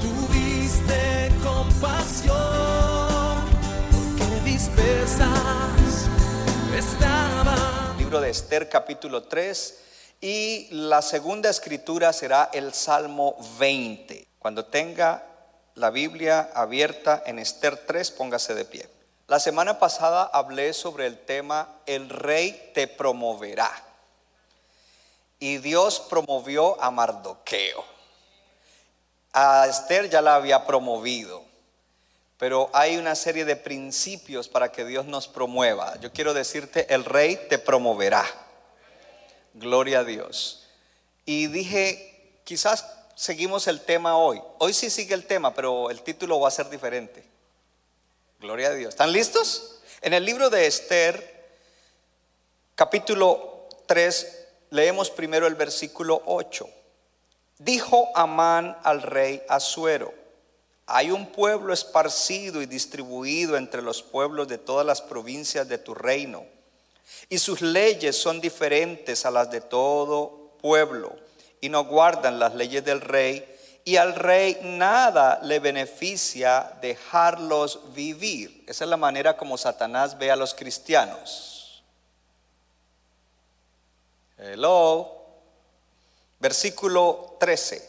tuviste compasión, porque dispersas estaban. libro de Esther capítulo 3 y la segunda escritura será el Salmo 20. Cuando tenga la Biblia abierta en Esther 3, póngase de pie. La semana pasada hablé sobre el tema El rey te promoverá. Y Dios promovió a Mardoqueo. A Esther ya la había promovido. Pero hay una serie de principios para que Dios nos promueva. Yo quiero decirte, el rey te promoverá. Gloria a Dios. Y dije, quizás seguimos el tema hoy. Hoy sí sigue el tema, pero el título va a ser diferente. Gloria a Dios. ¿Están listos? En el libro de Esther, capítulo 3, leemos primero el versículo 8. Dijo Amán al rey Asuero, hay un pueblo esparcido y distribuido entre los pueblos de todas las provincias de tu reino, y sus leyes son diferentes a las de todo pueblo, y no guardan las leyes del rey, y al rey nada le beneficia dejarlos vivir. Esa es la manera como Satanás ve a los cristianos. Hello. Versículo 13.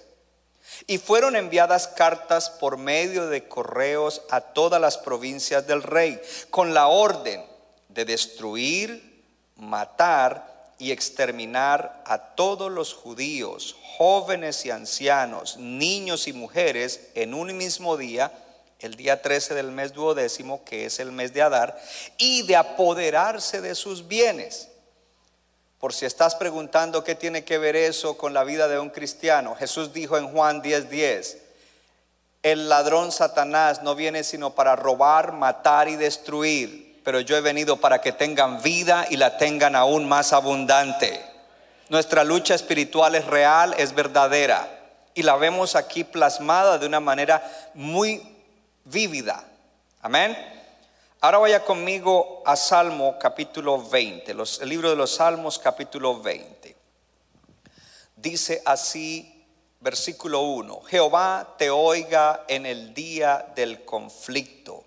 Y fueron enviadas cartas por medio de correos a todas las provincias del rey, con la orden de destruir, matar y exterminar a todos los judíos, jóvenes y ancianos, niños y mujeres, en un mismo día, el día 13 del mes duodécimo, que es el mes de Adar, y de apoderarse de sus bienes. Por si estás preguntando qué tiene que ver eso con la vida de un cristiano, Jesús dijo en Juan 10:10, el ladrón Satanás no viene sino para robar, matar y destruir, pero yo he venido para que tengan vida y la tengan aún más abundante. Nuestra lucha espiritual es real, es verdadera, y la vemos aquí plasmada de una manera muy vívida. Amén. Ahora vaya conmigo a Salmo capítulo 20, los- el libro de los Salmos capítulo 20. Dice así, versículo 1, Jehová te oiga en el día del conflicto.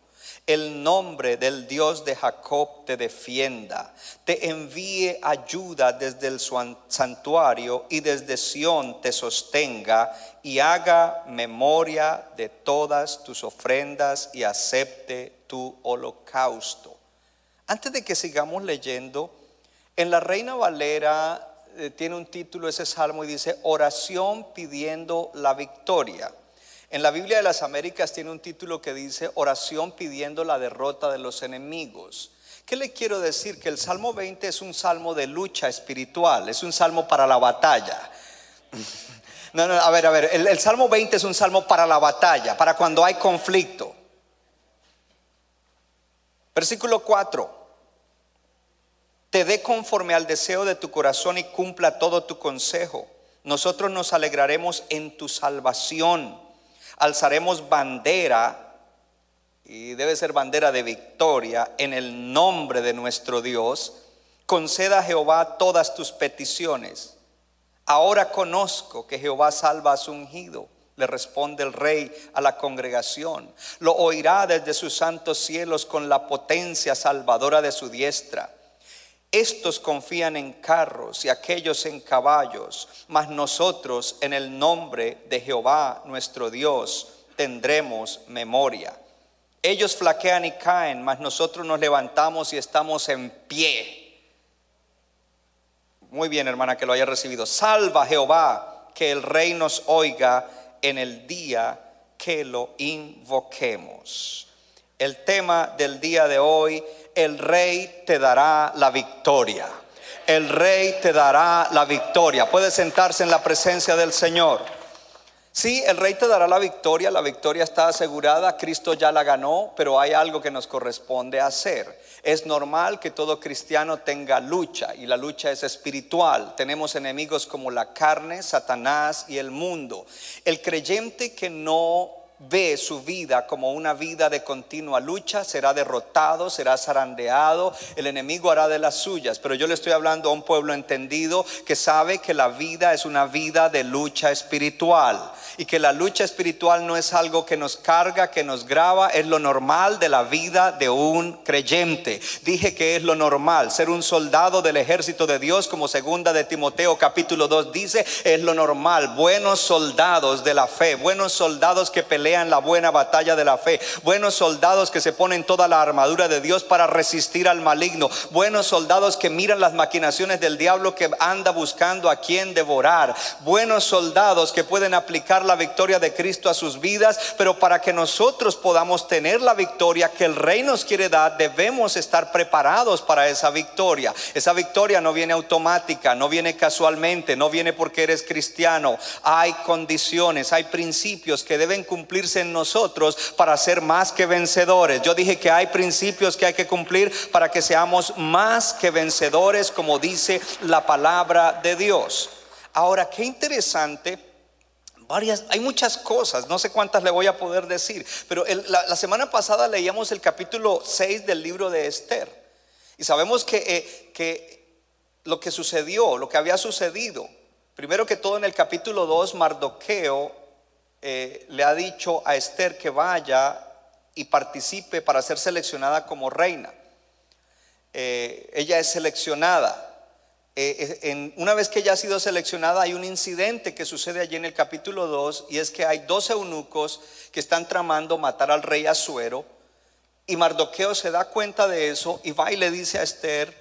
El nombre del Dios de Jacob te defienda, te envíe ayuda desde el santuario y desde Sión te sostenga y haga memoria de todas tus ofrendas y acepte tu holocausto. Antes de que sigamos leyendo, en la Reina Valera eh, tiene un título ese salmo y dice oración pidiendo la victoria. En la Biblia de las Américas tiene un título que dice oración pidiendo la derrota de los enemigos. ¿Qué le quiero decir? Que el Salmo 20 es un salmo de lucha espiritual, es un salmo para la batalla. No, no, a ver, a ver, el, Salmo 20 es un salmo para la batalla, para cuando hay conflicto. Versículo 4. Te dé conforme al deseo de tu corazón y cumpla todo tu consejo. Nosotros nos alegraremos en tu salvación. Alzaremos bandera, y debe ser bandera de victoria, en el nombre de nuestro Dios. Conceda a Jehová todas tus peticiones. Ahora conozco que Jehová salva a su ungido. Le responde el rey a la congregación. Lo oirá desde sus santos cielos con la potencia salvadora de su diestra. Estos confían en carros y aquellos en caballos, mas nosotros en el nombre de Jehová nuestro Dios tendremos memoria. Ellos flaquean y caen, mas nosotros nos levantamos y estamos en pie. Muy bien, hermana, que lo haya recibido. Salva Jehová, que el rey nos oiga en el día que lo invoquemos. El tema del día de hoy, el rey te dará la victoria. El rey te dará la victoria. Puede sentarse en la presencia del Señor. Sí, el rey te dará la victoria, la victoria está asegurada, Cristo ya la ganó, pero hay algo que nos corresponde hacer. Es normal que todo cristiano tenga lucha y la lucha es espiritual. Tenemos enemigos como la carne, Satanás y el mundo. El creyente que no ve su vida como una vida de continua lucha, será derrotado, será zarandeado, el enemigo hará de las suyas. Pero yo le estoy hablando a un pueblo entendido que sabe que la vida es una vida de lucha espiritual y que la lucha espiritual no es algo que nos carga, que nos graba, es lo normal de la vida de un creyente. Dije que es lo normal, ser un soldado del ejército de Dios, como segunda de Timoteo capítulo 2 dice, es lo normal. Buenos soldados de la fe, buenos soldados que pelean la buena batalla de la fe, buenos soldados que se ponen toda la armadura de Dios para resistir al maligno, buenos soldados que miran las maquinaciones del diablo que anda buscando a quien devorar, buenos soldados que pueden aplicar la victoria de Cristo a sus vidas, pero para que nosotros podamos tener la victoria que el rey nos quiere dar, debemos estar preparados para esa victoria. Esa victoria no viene automática, no viene casualmente, no viene porque eres cristiano. Hay condiciones, hay principios que deben en nosotros para ser más que vencedores. Yo dije que hay principios que hay que cumplir para que seamos más que vencedores, como dice la palabra de Dios. Ahora, qué interesante Varias, hay muchas cosas, no sé cuántas le voy a poder decir, pero la, semana pasada leíamos el capítulo 6 del libro de Esther y sabemos que, eh, que lo que sucedió, lo que había sucedido, primero que todo en el capítulo 2, Mardoqueo eh, le ha dicho a Esther que vaya y participe para ser seleccionada como reina. Eh, ella es seleccionada. Eh, en, una vez que ella ha sido seleccionada, hay un incidente que sucede allí en el capítulo 2, y es que hay dos eunucos que están tramando matar al rey Azuero, y Mardoqueo se da cuenta de eso y va y le dice a Esther,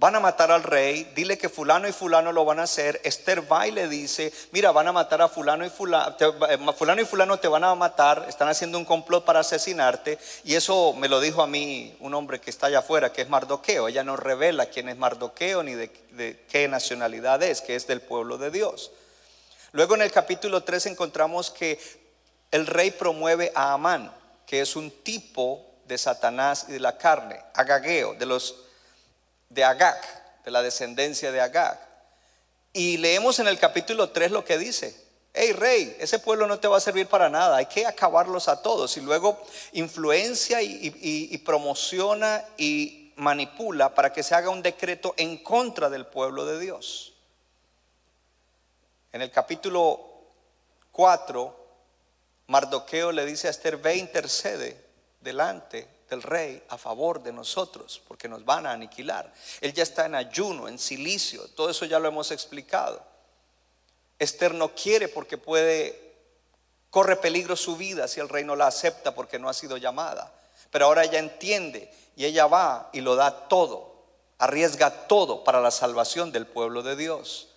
van a matar al rey, dile que fulano y fulano lo van a hacer. Esther va y le dice, mira, van a matar a fulano y fulano, eh, fulano y fulano te van a matar, están haciendo un complot para asesinarte. Y eso me lo dijo a mí un hombre que está allá afuera, que es Mardoqueo. Ella no revela quién es Mardoqueo ni de, de qué nacionalidad es, que es del pueblo de Dios. Luego en el capítulo 3 encontramos que el rey promueve a Amán, que es un tipo de Satanás y de la carne, Agageo, de los de Agag, de la descendencia de Agag. Y leemos en el capítulo 3 lo que dice. Hey rey, ese pueblo no te va a servir para nada, hay que acabarlos a todos. Y luego influencia y, promociona y manipula para que se haga un decreto en contra del pueblo de Dios. En el capítulo 4, Mardoqueo le dice a Esther, ve intercede delante del rey a favor de nosotros, porque nos van a aniquilar. Él ya está en ayuno, en silicio, todo eso ya lo hemos explicado. Esther no quiere porque puede, corre peligro su vida si el rey no la acepta porque no ha sido llamada. Pero ahora ella entiende y ella va y lo da todo, arriesga todo para la salvación del pueblo de Dios.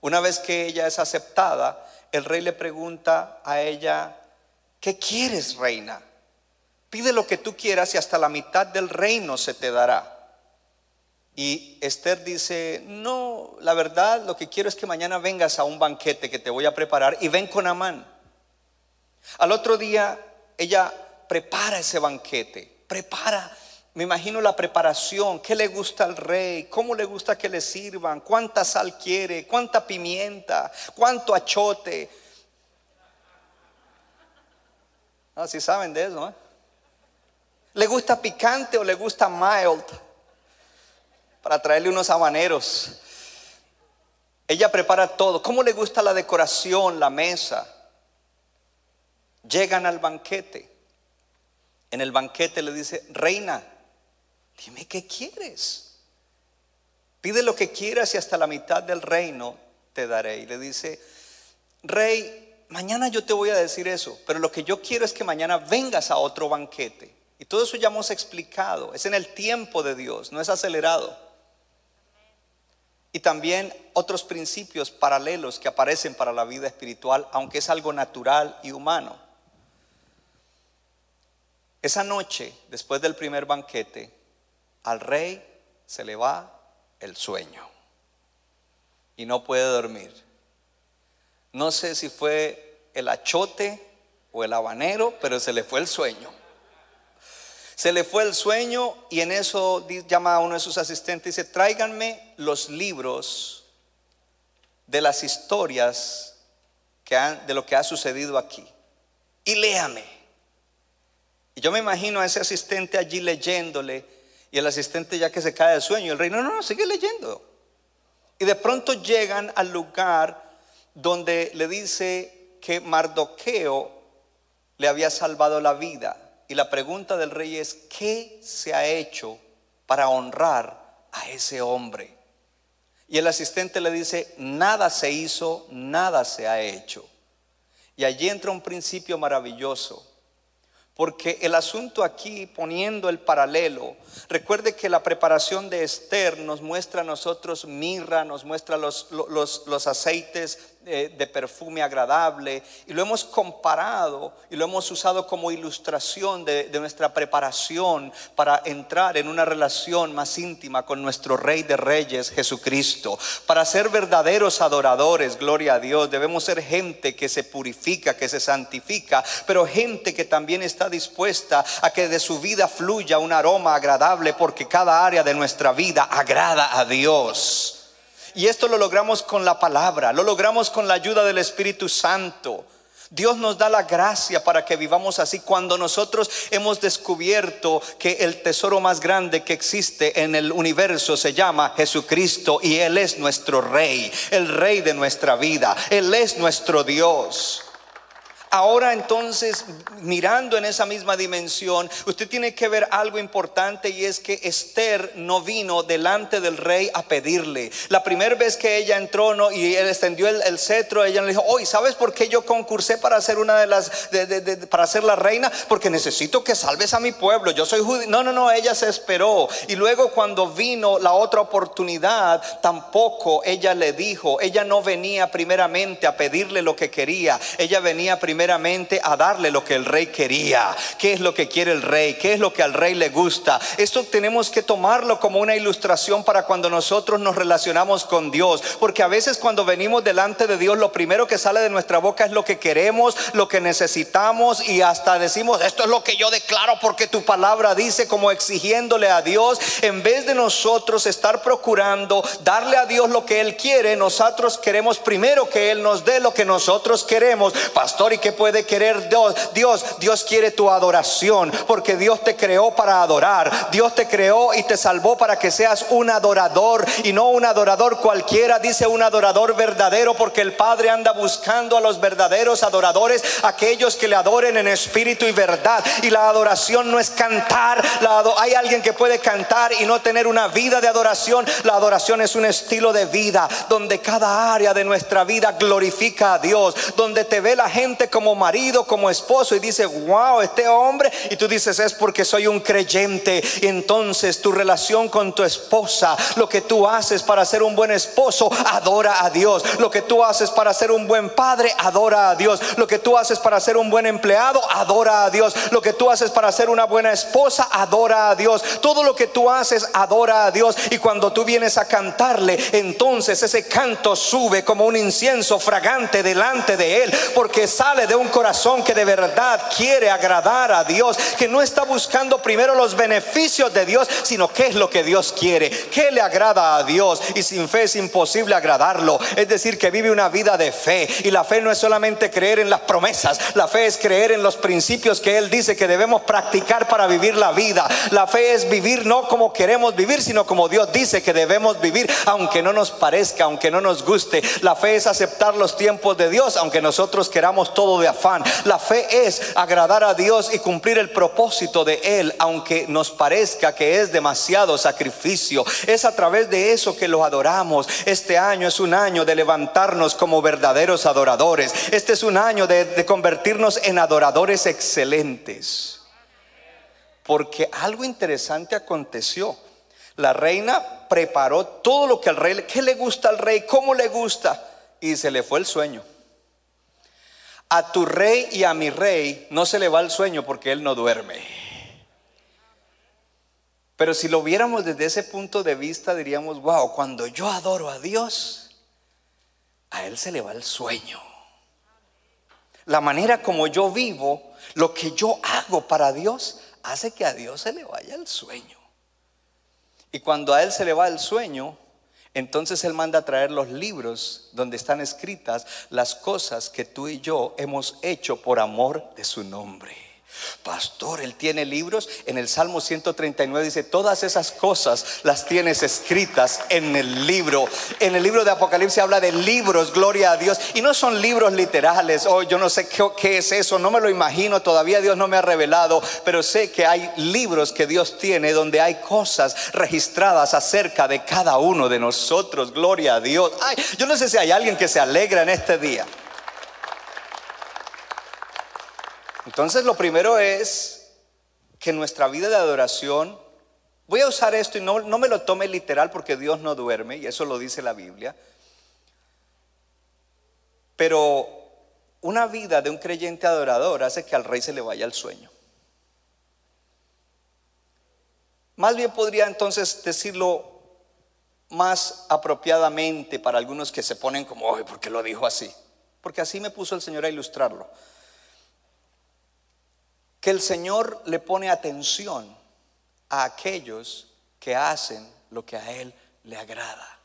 Una vez que ella es aceptada, el rey le pregunta a ella, ¿qué quieres, reina? Pide lo que tú quieras y hasta la mitad del reino se te dará. Y Esther dice, no, la verdad lo que quiero es que mañana vengas a un banquete que te voy a preparar y ven con Amán. Al otro día ella prepara ese banquete, prepara, me imagino la preparación, qué le gusta al rey, cómo le gusta que le sirvan, cuánta sal quiere, cuánta pimienta, cuánto achote. Ah, si saben de eso, ¿eh? ¿Le gusta picante o le gusta mild? Para traerle unos habaneros. Ella prepara todo. ¿Cómo le gusta la decoración, la mesa? Llegan al banquete. En el banquete le dice, reina, dime qué quieres. Pide lo que quieras y hasta la mitad del reino te daré. Y le dice, rey, mañana yo te voy a decir eso, pero lo que yo quiero es que mañana vengas a otro banquete. Y todo eso ya hemos explicado. Es en el tiempo de Dios, no es acelerado. Y también otros principios paralelos que aparecen para la vida espiritual, aunque es algo natural y humano. Esa noche, después del primer banquete, al rey se le va el sueño y no puede dormir. No sé si fue el achote o el habanero, pero se le fue el sueño. Se le fue el sueño y en eso llama a uno de sus asistentes y dice, tráiganme los libros de las historias de lo que ha sucedido aquí y léame. Y yo me imagino a ese asistente allí leyéndole y el asistente ya que se cae de sueño, el rey, no, no, no, sigue leyendo. Y de pronto llegan al lugar donde le dice que Mardoqueo le había salvado la vida. Y la pregunta del rey es, ¿qué se ha hecho para honrar a ese hombre? Y el asistente le dice, nada se hizo, nada se ha hecho. Y allí entra un principio maravilloso. Porque el asunto aquí, poniendo el paralelo, recuerde que la preparación de Esther nos muestra a nosotros mirra, nos muestra los, los, los aceites de perfume agradable y lo hemos comparado y lo hemos usado como ilustración de, nuestra preparación para entrar en una relación más íntima con nuestro Rey de Reyes, Jesucristo. Para ser verdaderos adoradores, gloria a Dios, debemos ser gente que se purifica, que se santifica, pero gente que también está dispuesta a que de su vida fluya un aroma agradable porque cada área de nuestra vida agrada a Dios. Y esto lo logramos con la palabra, lo logramos con la ayuda del Espíritu Santo. Dios nos da la gracia para que vivamos así cuando nosotros hemos descubierto que el tesoro más grande que existe en el universo se llama Jesucristo y Él es nuestro Rey, el Rey de nuestra vida, Él es nuestro Dios. Ahora entonces, mirando en esa misma dimensión, usted tiene que ver algo importante y es que Esther no vino delante del rey a pedirle. La primera vez que ella entró no, y él extendió el, cetro, ella le dijo, hoy, ¿sabes por qué yo concursé para ser una de las, para ser la reina? Porque necesito que salves a mi pueblo. Yo soy judío. No, no, no, ella se esperó. Y luego cuando vino la otra oportunidad, tampoco ella le dijo, ella no venía primeramente a pedirle lo que quería, ella venía primeramente primeramente a darle lo que el rey quería. ¿Qué es lo que quiere el rey? ¿Qué es lo que al rey le gusta? Esto tenemos que tomarlo como una ilustración para cuando nosotros nos relacionamos con Dios. Porque a veces cuando venimos delante de Dios, lo primero que sale de nuestra boca es lo que queremos, lo que necesitamos y hasta decimos, esto es lo que yo declaro porque tu palabra dice como exigiéndole a Dios, en vez de nosotros estar procurando darle a Dios lo que Él quiere, nosotros queremos primero que Él nos dé lo que nosotros queremos. Pastor, ¿y puede querer Dios? Dios, Dios quiere tu adoración, porque Dios te creó para adorar. Dios te creó y te salvó para que seas un adorador y no un adorador cualquiera, dice un adorador verdadero, porque el Padre anda buscando a los verdaderos adoradores, aquellos que le adoren en espíritu y verdad. Y la adoración no es cantar, hay alguien que puede cantar y no tener una vida de adoración. La adoración es un estilo de vida donde cada área de nuestra vida glorifica a Dios, donde te ve la gente como marido, como esposo y dice, wow, este hombre, y tú dices, es porque soy un creyente. Y entonces tu relación con tu esposa, lo que tú haces para ser un buen esposo, adora a Dios. Lo que tú haces para ser un buen padre, adora a Dios. Lo que tú haces para ser un buen empleado, adora a Dios. Lo que tú haces para ser una buena esposa, adora a Dios. Todo lo que tú haces, adora a Dios. Y cuando tú vienes a cantarle, entonces ese canto sube como un incienso fragante delante de Él, porque sale de un corazón que de verdad quiere agradar a Dios, que no está buscando primero los beneficios de Dios, sino qué es lo que Dios quiere, qué le agrada a Dios. Y sin fe es imposible agradarlo. Es decir, que vive una vida de fe. Y la fe no es solamente creer en las promesas, la fe es creer en los principios que Él dice que debemos practicar para vivir la vida. La fe es vivir no como queremos vivir, sino como Dios dice que debemos vivir, aunque no nos parezca, aunque no nos guste. La fe es aceptar los tiempos de Dios, aunque nosotros queramos todo de afán. La fe es agradar a Dios y cumplir el propósito de Él, aunque nos parezca que es demasiado sacrificio. Es a través de eso que lo adoramos. Este año es un año de levantarnos como verdaderos adoradores. Este es un año de, convertirnos en adoradores excelentes. Porque algo interesante aconteció. La reina preparó todo lo que al rey, ¿qué le gusta al rey? ¿Cómo le gusta? Y se le fue el sueño. A tu rey y a mi rey no se le va el sueño porque él no duerme. Pero si lo viéramos desde ese punto de vista, diríamos, wow, cuando yo adoro a Dios, a él se le va el sueño. la manera como yo vivo, lo que yo hago para Dios, hace que a Dios se le vaya el sueño. Y cuando a Él se le va el sueño, entonces Él manda a traer los libros donde están escritas las cosas que tú y yo hemos hecho por amor de su nombre. Pastor, él tiene libros. En el Salmo 139 dice, todas esas cosas las tienes escritas en el libro. En el libro de Apocalipsis habla de libros, gloria a Dios. Y no son libros literales. Oh, yo no sé qué, qué es eso, no me lo imagino. Todavía Dios no me ha revelado. Pero sé que hay libros que Dios tiene donde hay cosas registradas acerca de cada uno de nosotros. Gloria a Dios. Ay, yo no sé si hay alguien que se alegra en este día. Entonces lo primero es que nuestra vida de adoración, voy a usar esto y no, no me lo tome literal porque Dios no duerme, y eso lo dice la Biblia, pero una vida de un creyente adorador hace que al rey se le vaya el sueño. Más bien podría entonces decirlo más apropiadamente para algunos que se ponen como, ay, ¿por qué lo dijo así? Porque así me puso el Señor a ilustrarlo que el Señor le pone atención a aquellos que hacen lo que a Él le agrada.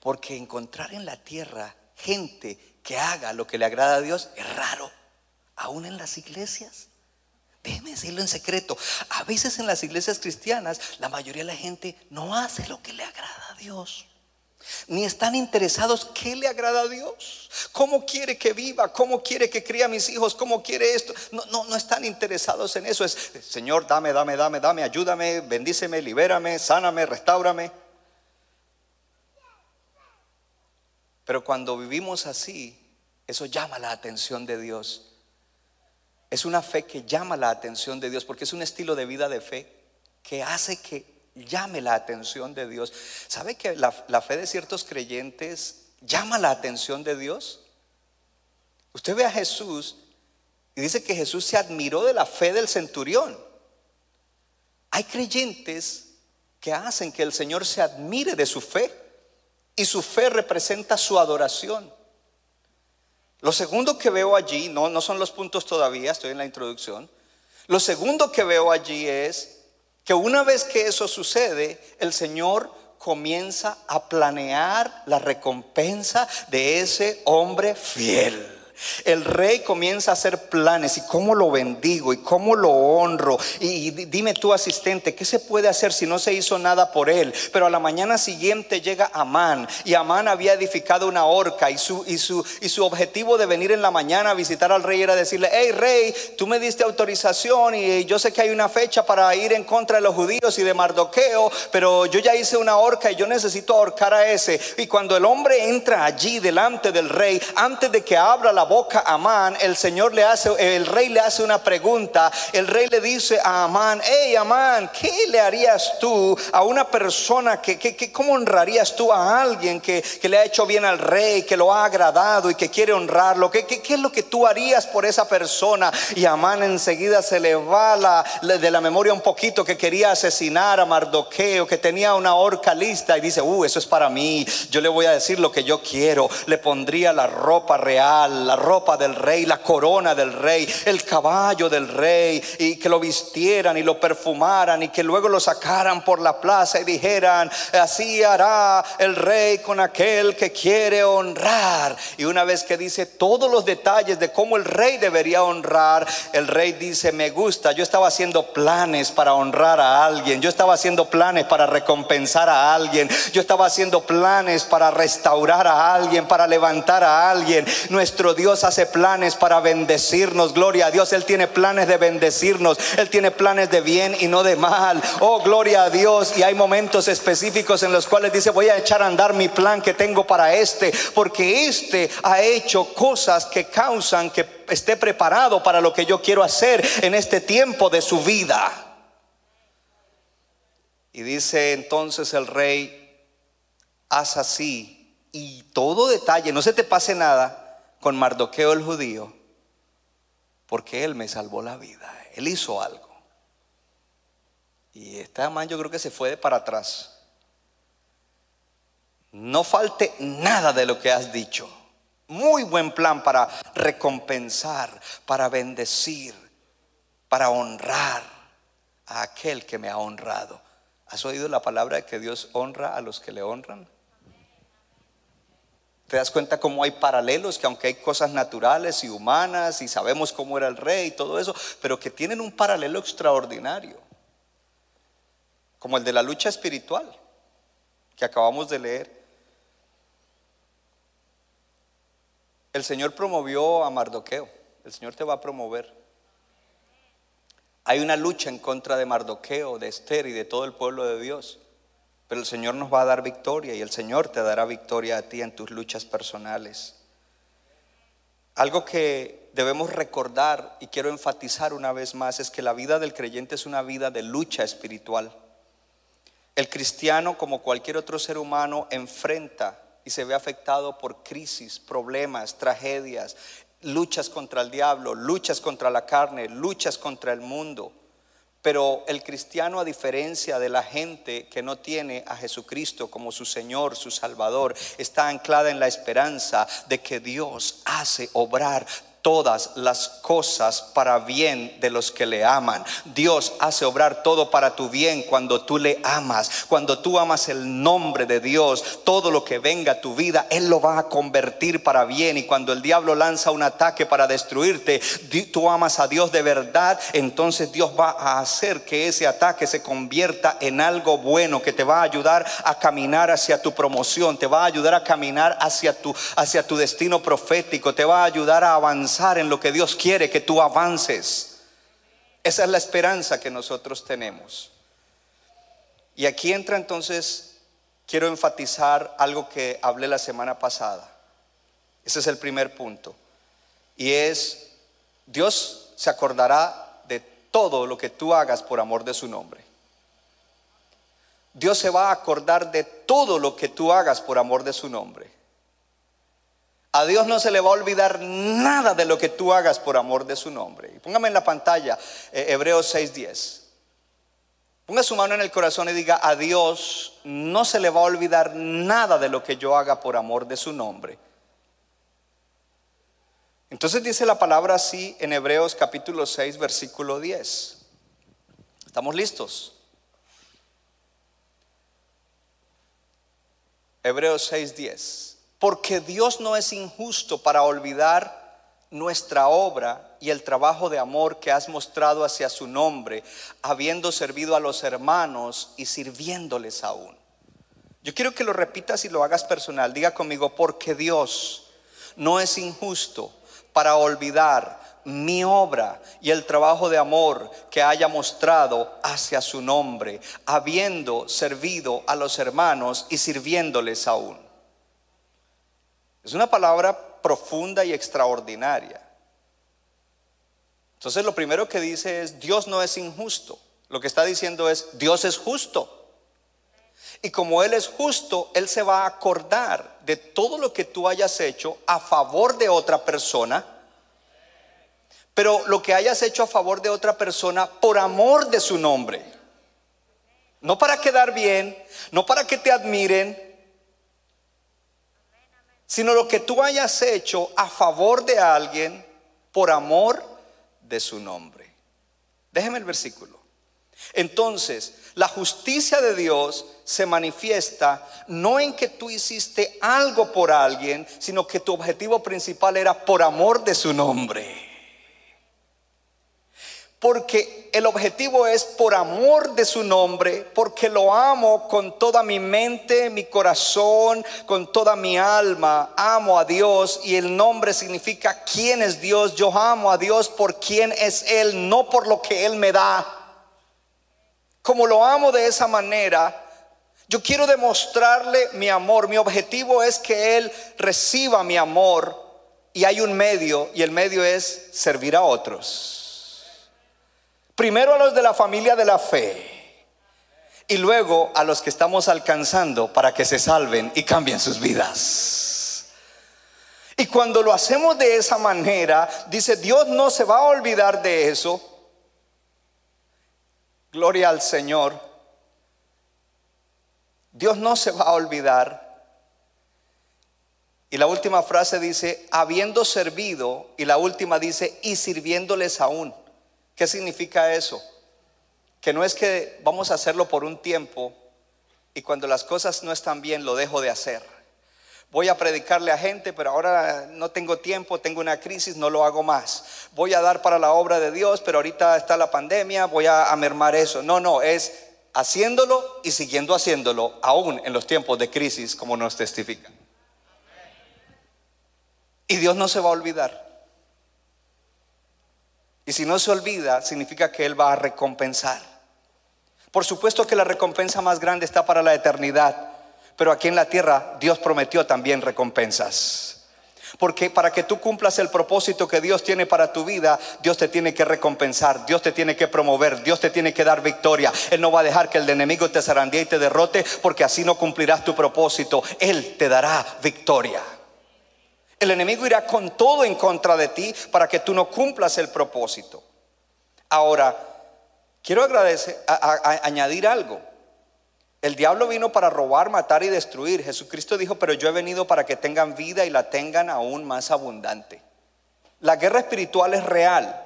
Porque encontrar en la tierra gente que haga lo que le agrada a Dios es raro, aún en las iglesias. Déjeme decirlo en secreto. A veces en las iglesias cristianas la mayoría de la gente no hace lo que le agrada a Dios ni están interesados qué le agrada a Dios, cómo quiere que viva, cómo quiere que cría a mis hijos, cómo quiere esto. No, no, no están interesados en eso. Es, Señor, dame, dame, dame, dame, ayúdame, bendíceme, libérame, sáname, restaurame. Pero cuando vivimos así, eso llama la atención de Dios. Es una fe que llama la atención de Dios porque es un estilo de vida de fe que hace que llame la atención de Dios. ¿Sabe que la, fe de ciertos creyentes llama la atención de Dios? Usted ve a Jesús y dice que Jesús se admiró de la fe del centurión. Hay creyentes que hacen que el Señor se admire de su fe y su fe representa su adoración. Lo segundo que veo allí, no, no son los puntos todavía, estoy en la introducción. Lo segundo que veo allí es que una vez que eso sucede, el Señor comienza a planear la recompensa de ese hombre fiel. El rey comienza a hacer planes y cómo lo bendigo y cómo lo honro. Y, dime tú, asistente, ¿qué se puede hacer si no se hizo nada por él? Pero a la mañana siguiente llega Amán y Amán había edificado una horca y su, y su, y su objetivo de venir en la mañana a visitar al rey era decirle, hey rey, tú me diste autorización y yo sé que hay una fecha para ir en contra de los judíos y de Mardoqueo, pero yo ya hice una horca y yo necesito ahorcar a ese. Y cuando el hombre entra allí delante del rey, antes de que abra la boca a Amán, el Señor le hace, el rey le hace una pregunta. El rey le dice a Amán, hey Amán, ¿qué le harías tú a una persona que, cómo honrarías tú a alguien que, que, le ha hecho bien al rey, que lo ha agradado y que quiere honrarlo? ¿Qué, qué, es lo que tú harías por esa persona? Y Amán enseguida se le va la, de la memoria un poquito que quería asesinar a Mardoqueo, que tenía una horca lista y dice, uh, eso es para mí. Yo le voy a decir lo que yo quiero. Le pondría la ropa real, la ropa del rey, la corona del rey, el caballo del rey, y que lo vistieran y lo perfumaran y que luego lo sacaran por la plaza y dijeran, así hará el rey con aquel que quiere honrar. Y una vez que dice todos los detalles de cómo el rey debería honrar, el rey dice, me gusta, yo estaba haciendo planes para honrar a alguien, yo estaba haciendo planes para recompensar a alguien, yo estaba haciendo planes para restaurar a alguien, para levantar a alguien. Nuestro Dios hace planes para bendecirnos. Gloria a Dios. Él tiene planes de bendecirnos. Él tiene planes de bien y no de mal. Oh, gloria a Dios. Y hay momentos específicos en los cuales dice, voy a echar a andar mi plan que tengo para este. Porque este ha hecho cosas que causan que esté preparado para lo que yo quiero hacer en este tiempo de su vida. Y dice entonces el rey, haz así. Y todo detalle, no se te pase nada con Mardoqueo el judío porque él me salvó la vida. Él hizo algo. Y esta man yo creo que se fue de para atrás. No falte nada de lo que has dicho. Muy buen plan para recompensar, para bendecir, para honrar a aquel que me ha honrado. ¿Has oído la palabra de que Dios honra a los que le honran? ¿Te das cuenta cómo hay paralelos? Que aunque hay cosas naturales y humanas y sabemos cómo era el rey y todo eso, pero que tienen un paralelo extraordinario, como el de la lucha espiritual que acabamos de leer. El Señor promovió a Mardoqueo, el Señor te va a promover. Hay una lucha en contra de Mardoqueo, de Esther y de todo el pueblo de Dios. Pero el Señor nos va a dar victoria y el Señor te dará victoria a ti en tus luchas personales. Algo que debemos recordar y quiero enfatizar una vez más es que la vida del creyente es una vida de lucha espiritual. El cristiano, como cualquier otro ser humano, enfrenta y se ve afectado por crisis, problemas, tragedias, luchas contra el diablo, luchas contra la carne, luchas contra el mundo. Pero el cristiano, a diferencia de la gente que no tiene a Jesucristo como su Señor, su Salvador, está anclada en la esperanza de que Dios hace obrar todas las cosas para bien de los que le aman. Dios hace obrar todo para tu bien cuando tú le amas. Cuando tú amas el nombre de Dios, todo lo que venga a tu vida, Él lo va a convertir para bien. Y cuando el diablo lanza un ataque para destruirte, tú amas a Dios de verdad, entonces Dios va a hacer que ese ataque se convierta en algo bueno que te va a ayudar a caminar hacia tu promoción, te va a ayudar a caminar hacia tu, hacia tu destino profético, te va a ayudar a avanzar en lo que Dios quiere que tú avances. Esa es la esperanza que nosotros tenemos. Y aquí entra entonces, quiero enfatizar algo que hablé la semana pasada. Ese es el primer punto. Y es, Dios se acordará de todo lo que tú hagas por amor de su nombre. Dios se va a acordar de todo lo que tú hagas por amor de su nombre. A Dios no se le va a olvidar nada de lo que tú hagas por amor de su nombre. Y póngame en la pantalla eh, Hebreos 6:10. Ponga su mano en el corazón y diga, a Dios no se le va a olvidar nada de lo que yo haga por amor de su nombre. Entonces dice la palabra así en Hebreos capítulo 6, versículo 10. ¿Estamos listos? Hebreos 6, 10. Porque Dios no es injusto para olvidar nuestra obra y el trabajo de amor que has mostrado hacia su nombre, habiendo servido a los hermanos y sirviéndoles aún. Yo quiero que lo repitas y lo hagas personal. Diga conmigo, porque Dios no es injusto para olvidar mi obra y el trabajo de amor que haya mostrado hacia su nombre, habiendo servido a los hermanos y sirviéndoles aún. Es una palabra profunda y extraordinaria. Entonces lo primero que dice es, Dios no es injusto. Lo que está diciendo es, Dios es justo. Y como Él es justo, Él se va a acordar de todo lo que tú hayas hecho a favor de otra persona. Pero lo que hayas hecho a favor de otra persona por amor de su nombre. No para quedar bien, no para que te admiren, sino lo que tú hayas hecho a favor de alguien por amor de su nombre. Déjeme el versículo. Entonces, la justicia de Dios se manifiesta no en que tú hiciste algo por alguien, sino que tu objetivo principal era por amor de su nombre. Porque el objetivo es por amor de su nombre, porque lo amo con toda mi mente, mi corazón, con toda mi alma. Amo a Dios y el nombre significa quién es Dios. Yo amo a Dios por quién es Él, no por lo que Él me da. Como lo amo de esa manera, yo quiero demostrarle mi amor. Mi objetivo es que Él reciba mi amor y hay un medio y el medio es servir a otros. Primero a los de la familia de la fe y luego a los que estamos alcanzando para que se salven y cambien sus vidas. Y cuando lo hacemos de esa manera, dice, Dios no se va a olvidar de eso. Gloria al Señor. Dios no se va a olvidar Y la última frase dice, habiendo servido, y la última dice, y sirviéndoles aún. ¿Qué significa eso? Que no es que vamos a hacerlo por un tiempo y cuando las cosas no están bien lo dejo de hacer. Voy a predicarle a gente, pero ahora no tengo tiempo, tengo una crisis, no lo hago más. Voy a dar para la obra de Dios, pero ahorita está la pandemia, voy a, a mermar eso. No, no, es haciéndolo y siguiendo haciéndolo, aún en los tiempos de crisis, como nos testifica. Y Dios no se va a olvidar. Y si no se olvida, significa que Él va a recompensar. Por supuesto que la recompensa más grande está para la eternidad, pero aquí en la tierra Dios prometió también recompensas. Porque para que tú cumplas el propósito que Dios tiene para tu vida, Dios te tiene que recompensar, Dios te tiene que promover, Dios te tiene que dar victoria. Él no va a dejar que el enemigo te zarandee y te derrote, porque así no cumplirás tu propósito. Él te dará victoria. El enemigo irá con todo en contra de ti para que tú no cumplas el propósito. Ahora, quiero agradecer, añadir algo. El diablo vino para robar, matar y destruir. Jesucristo dijo, pero yo he venido para que tengan vida y la tengan aún más abundante. La guerra espiritual es real.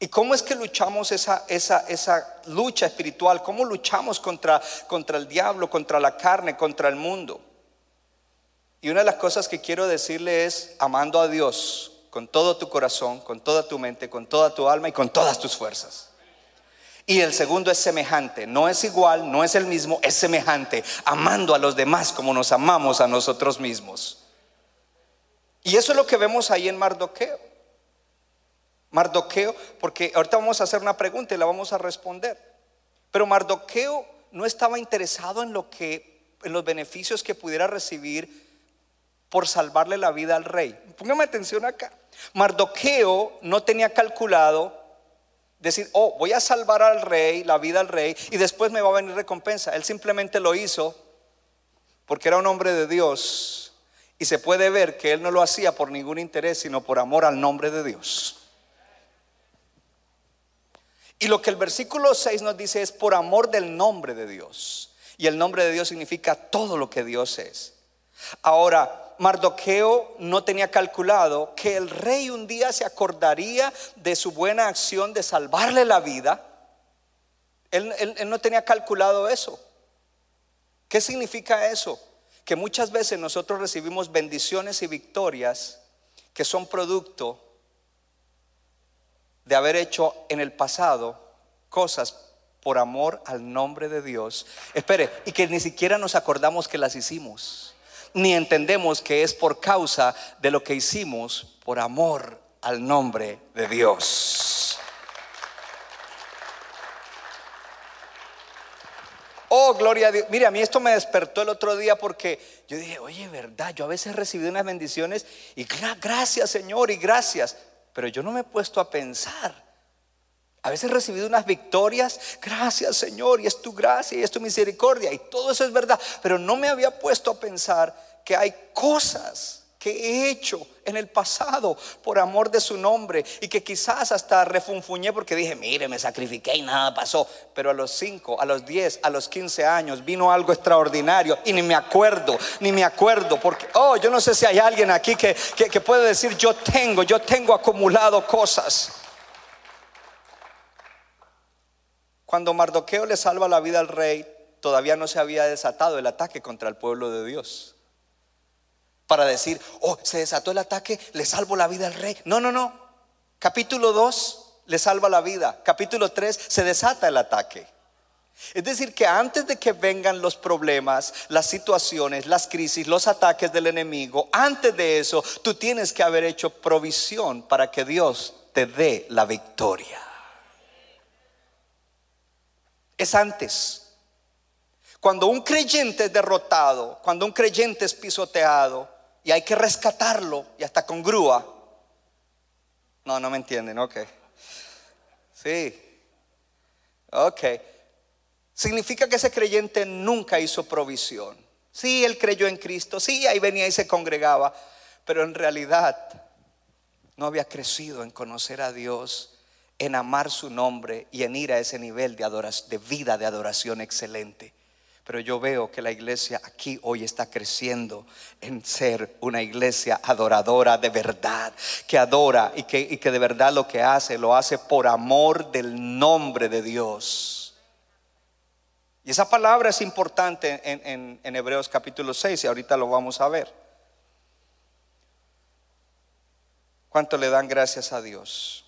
¿Y cómo es que luchamos esa lucha espiritual? ¿Cómo luchamos contra, contra el diablo, contra la carne, contra el mundo? Y una de las cosas que quiero decirle es amando a Dios con todo tu corazón, con toda tu mente, con toda tu alma y con todas tus fuerzas. Y el segundo es semejante, no es igual, no es el mismo, es semejante, amando a los demás como nos amamos a nosotros mismos. Y eso es lo que vemos ahí en Mardoqueo. Mardoqueo, porque ahorita vamos a hacer una pregunta y la vamos a responder. Pero Mardoqueo no estaba interesado en lo que en los beneficios que pudiera recibir por salvarle la vida al rey. Póngame atención acá. Mardoqueo no tenía calculado decir, oh, voy a salvar al rey, la vida al rey, y después me va a venir recompensa. Él simplemente lo hizo porque era un hombre de Dios. Y se puede ver que él no lo hacía por ningún interés, sino por amor al nombre de Dios. Y lo que el versículo 6 nos dice es por amor del nombre de Dios. Y el nombre de Dios significa todo lo que Dios es. Ahora, Mardoqueo no tenía calculado que el rey un día se acordaría de su buena acción de salvarle la vida. Él, no tenía calculado eso. ¿Qué significa eso? Que muchas veces nosotros recibimos bendiciones y victorias que son producto de haber hecho en el pasado cosas por amor al nombre de Dios. Espere, y que ni siquiera nos acordamos que las hicimos ni entendemos que es por causa de lo que hicimos por amor al nombre de Dios. Oh, gloria a Dios. Mire, a mí esto me despertó el otro día porque yo dije, oye, verdad, yo a veces he recibido unas bendiciones y gracias Señor y gracias, pero yo no me he puesto a pensar a veces he recibido unas victorias, gracias Señor, y es tu gracia y es tu misericordia, y todo eso es verdad, pero no me había puesto a pensar que hay cosas que he hecho en el pasado por amor de su nombre y que quizás hasta refunfuñé porque dije, mire, me sacrifiqué y nada pasó. Pero a los 5, a los 10, a los 15 años vino algo extraordinario y ni me acuerdo, ni me acuerdo. Porque, oh, yo no sé si hay alguien aquí que, que puede decir, yo tengo, yo tengo acumulado cosas. Cuando Mardoqueo le salva la vida al rey, todavía no se había desatado el ataque contra el pueblo de Dios. Para decir, oh, se desató el ataque, le salvo la vida al rey. No, no, no. Capítulo 2 le salva la vida. Capítulo 3 se desata el ataque. Es decir, que antes de que vengan los problemas, las situaciones, las crisis, los ataques del enemigo, antes de eso, tú tienes que haber hecho provisión para que Dios te dé la victoria es antes. Cuando un creyente es derrotado, cuando un creyente es pisoteado y hay que rescatarlo y hasta con grúa. No, no me entienden, ok. Sí. Ok. Significa que ese creyente nunca hizo provisión. Sí, él creyó en Cristo, sí, ahí venía y se congregaba, pero en realidad no había crecido en conocer a Dios en amar su nombre y en ir a ese nivel de, de vida de adoración excelente. Pero yo veo que la iglesia aquí hoy está creciendo en ser una iglesia adoradora de verdad, que adora y que, de verdad lo que hace, lo hace por amor del nombre de Dios. Y esa palabra es importante en, en- en Hebreos capítulo 6 y ahorita lo vamos a ver. ¿Cuánto le dan gracias a Dios?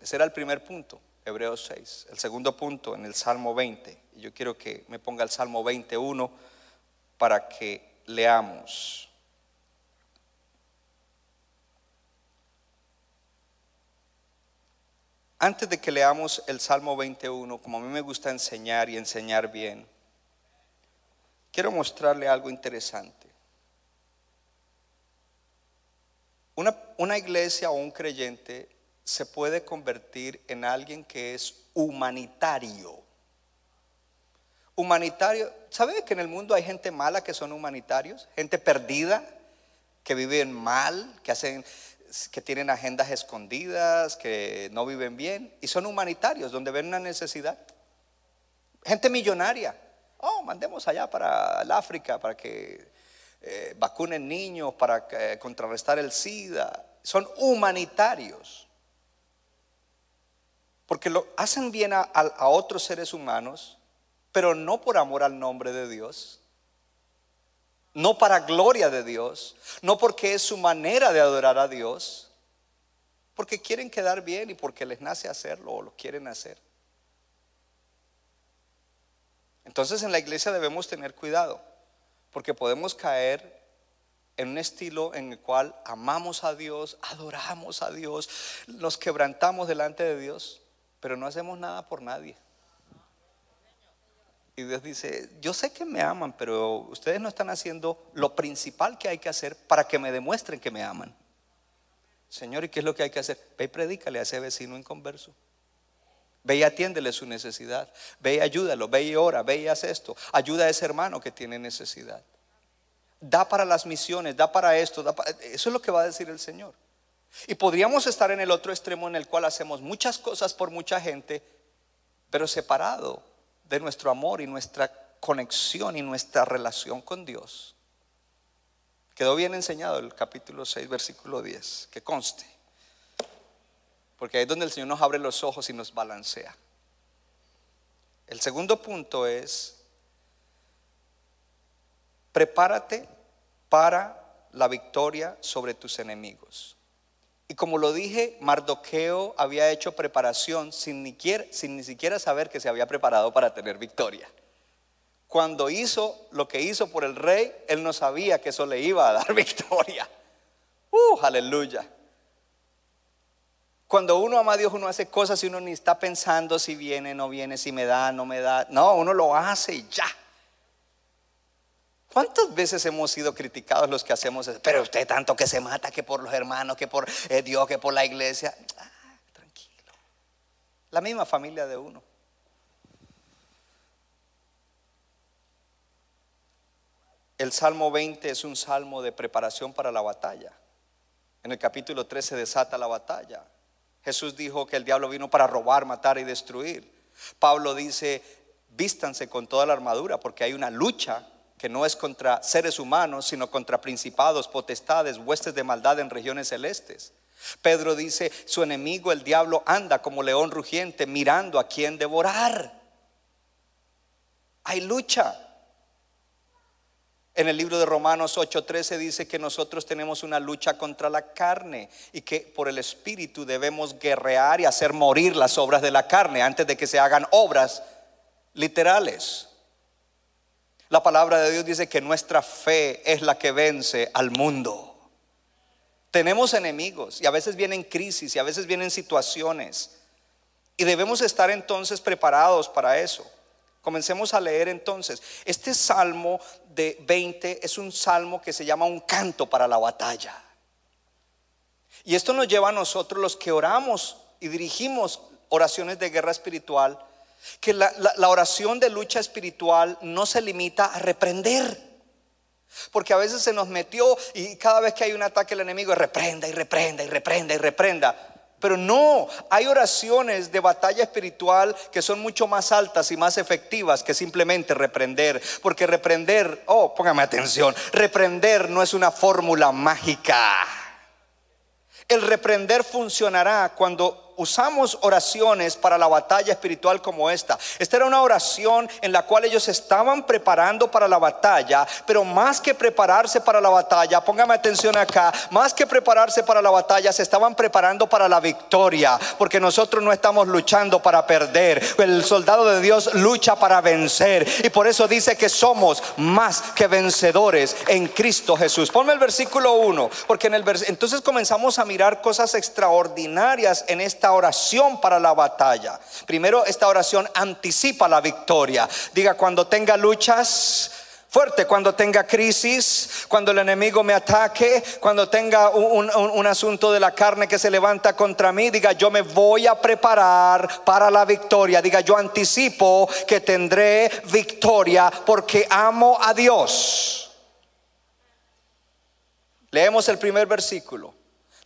Ese era el primer punto, Hebreos 6. El segundo punto en el Salmo 20. Y yo quiero que me ponga el Salmo 21 para que leamos. Antes de que leamos el Salmo 21, como a mí me gusta enseñar y enseñar bien, quiero mostrarle algo interesante. Una, una iglesia o un creyente se puede convertir en alguien que es humanitario. Humanitario, ¿sabe que en el mundo hay gente mala que son humanitarios? Gente perdida, que viven mal, que hacen que tienen agendas escondidas, que no viven bien y son humanitarios donde ven una necesidad. Gente millonaria. Oh, mandemos allá para el África para que eh, vacunen niños, para eh, contrarrestar el SIDA. Son humanitarios. Porque lo hacen bien a, otros seres humanos, pero no por amor al nombre de Dios, no para gloria de Dios, no porque es su manera de adorar a Dios, porque quieren quedar bien y porque les nace hacerlo o lo quieren hacer. Entonces en la iglesia debemos tener cuidado, porque podemos caer en un estilo en el cual amamos a Dios, adoramos a Dios, nos quebrantamos delante de Dios, pero no hacemos nada por nadie. Y Dios dice, yo sé que me aman, pero ustedes no están haciendo lo principal que hay que hacer para que me demuestren que me aman. Señor, ¿y qué es lo que hay que hacer? Ve y predícale a ese vecino inconverso. Ve y atiéndele su necesidad. Ve y ayúdalo, ve y ora, ve y haz esto. Ayuda a ese hermano que tiene necesidad. Da para las misiones, da para esto, eso es lo que va a decir el Señor. Y podríamos estar en el otro extremo en el cual hacemos muchas cosas por mucha gente, pero separado de nuestro amor y nuestra conexión y nuestra relación con Dios. Quedó bien enseñado el capítulo 6, versículo 10, que conste. Porque ahí es donde el Señor nos abre los ojos y nos balancea. El segundo punto es, prepárate para la victoria sobre tus enemigos. Y como lo dije, Mardoqueo había hecho preparación sin ni, siquiera saber que se había preparado para tener victoria. Cuando hizo lo que hizo por el rey, él no sabía que eso le iba a dar victoria. ¡Uh, aleluya! Cuando uno ama a Dios, uno hace cosas y uno ni está pensando si viene, no viene, si me da, no me da. No, uno lo hace y ya. ¿Cuántas veces hemos sido criticados los que hacemos eso? Pero usted tanto que se mata, que por los hermanos, que por eh, Dios, que por la iglesia. Ah, tranquilo. La misma familia de uno. El Salmo 20 es un salmo de preparación para la batalla. En el capítulo 13 desata la batalla. Jesús dijo que el diablo vino para robar, matar y destruir. Pablo dice, vístanse con toda la armadura porque hay una lucha que no es contra seres humanos, sino contra principados, potestades, huestes de maldad en regiones celestes. Pedro dice, su enemigo el diablo anda como león rugiente mirando a quien devorar. Hay lucha. En el libro de Romanos 8:13 dice que nosotros tenemos una lucha contra la carne y que por el Espíritu debemos guerrear y hacer morir las obras de la carne antes de que se hagan obras literales. La palabra de Dios dice que nuestra fe es la que vence al mundo. Tenemos enemigos y a veces vienen crisis y a veces vienen situaciones y debemos estar entonces preparados para eso. Comencemos a leer entonces. Este salmo de 20 es un salmo que se llama un canto para la batalla. Y esto nos lleva a nosotros los que oramos y dirigimos oraciones de guerra espiritual, que la, oración de lucha espiritual no se limita a reprender. Porque a veces se nos metió y cada vez que hay un ataque el enemigo reprenda y reprenda y reprenda y reprenda. Pero no, hay oraciones de batalla espiritual que son mucho más altas y más efectivas que simplemente reprender. Porque reprender, oh, póngame atención, reprender no es una fórmula mágica. El reprender funcionará cuando usamos oraciones para la batalla espiritual como esta. Esta era una oración en la cual ellos estaban preparando para la batalla, pero más que prepararse para la batalla, póngame atención acá, más que prepararse para la batalla, se estaban preparando para la victoria, porque nosotros no estamos luchando para perder. El soldado de Dios lucha para vencer y por eso dice que somos más que vencedores en Cristo Jesús. Ponme el versículo 1, porque en el entonces comenzamos a mirar cosas extraordinarias en esta oración para la batalla. Primero, esta oración anticipa la victoria. Diga, cuando tenga luchas, fuerte cuando tenga crisis, cuando el enemigo me ataque, cuando tenga un, asunto de la carne que se levanta contra mí, diga yo me voy a preparar para la victoria, diga yo anticipo que tendré victoria porque amo a Dios. Leemos el primer versículo.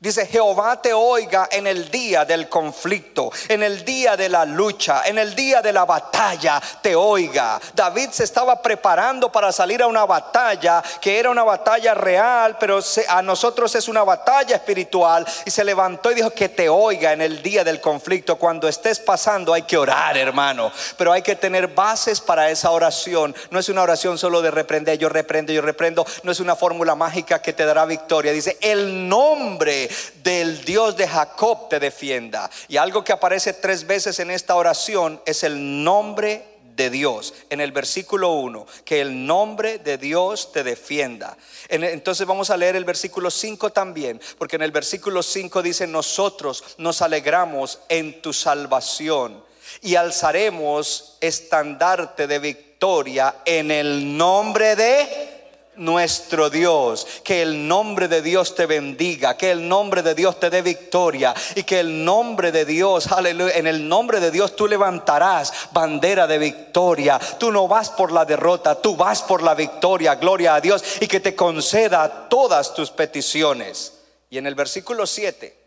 Dice, Jehová te oiga en el día del conflicto, en el día de la lucha, en el día de la batalla, te oiga. David se estaba preparando para salir a una batalla que era una batalla real, pero a nosotros es una batalla espiritual. Y se levantó y dijo, que te oiga en el día del conflicto. Cuando estés pasando hay que orar, hermano. Pero hay que tener bases para esa oración. No es una oración solo de reprender, yo reprendo, yo reprendo. No es una fórmula mágica que te dará victoria. Dice, el nombre del Dios de Jacob te defienda. Y algo que aparece tres veces en esta oración es el nombre de Dios. En el versículo 1, que el nombre de Dios te defienda. Entonces vamos a leer el versículo 5 también, porque en el versículo 5 dice, nosotros nos alegramos en tu salvación y alzaremos estandarte de victoria en el nombre de nuestro Dios. Que el nombre de Dios te bendiga, que el nombre de Dios te dé victoria y que el nombre de Dios, aleluya, en el nombre de Dios tú levantarás bandera de victoria. Tú no vas por la derrota, tú vas por la victoria, gloria a Dios y que te conceda todas tus peticiones. Y en el versículo 7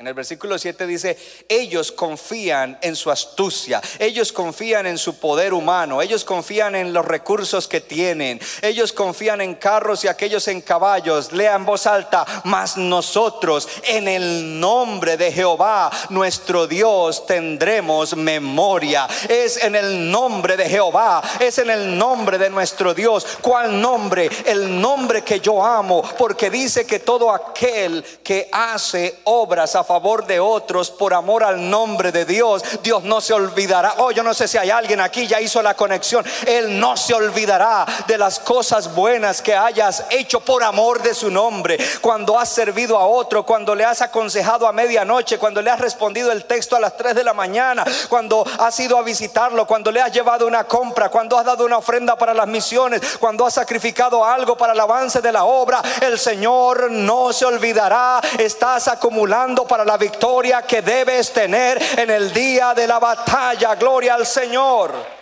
en el versículo 7 dice, ellos confían en su astucia, ellos confían en su poder humano, ellos confían en los recursos que tienen, ellos confían en carros y aquellos en caballos. Lea en voz alta, mas nosotros en el nombre de Jehová, nuestro Dios, tendremos memoria. Es en el nombre de Jehová, es en el nombre de nuestro Dios. ¿Cuál nombre? El nombre que yo amo, porque dice que todo aquel que hace obras a favor de otros por amor al nombre de Dios, Dios no se olvidará. Oh, yo no sé si hay alguien aquí ya hizo la conexión. Él no se olvidará de las cosas buenas que hayas hecho por amor de su nombre. Cuando has servido a otro, cuando le has aconsejado a medianoche, cuando le has respondido el texto a las 3 de la mañana, cuando has ido a visitarlo, cuando le has llevado una compra, cuando has dado una ofrenda para las misiones, cuando has sacrificado algo para el avance de la obra, el Señor no se olvidará. Estás acumulando la victoria que debes tener en el día de la batalla. Gloria al Señor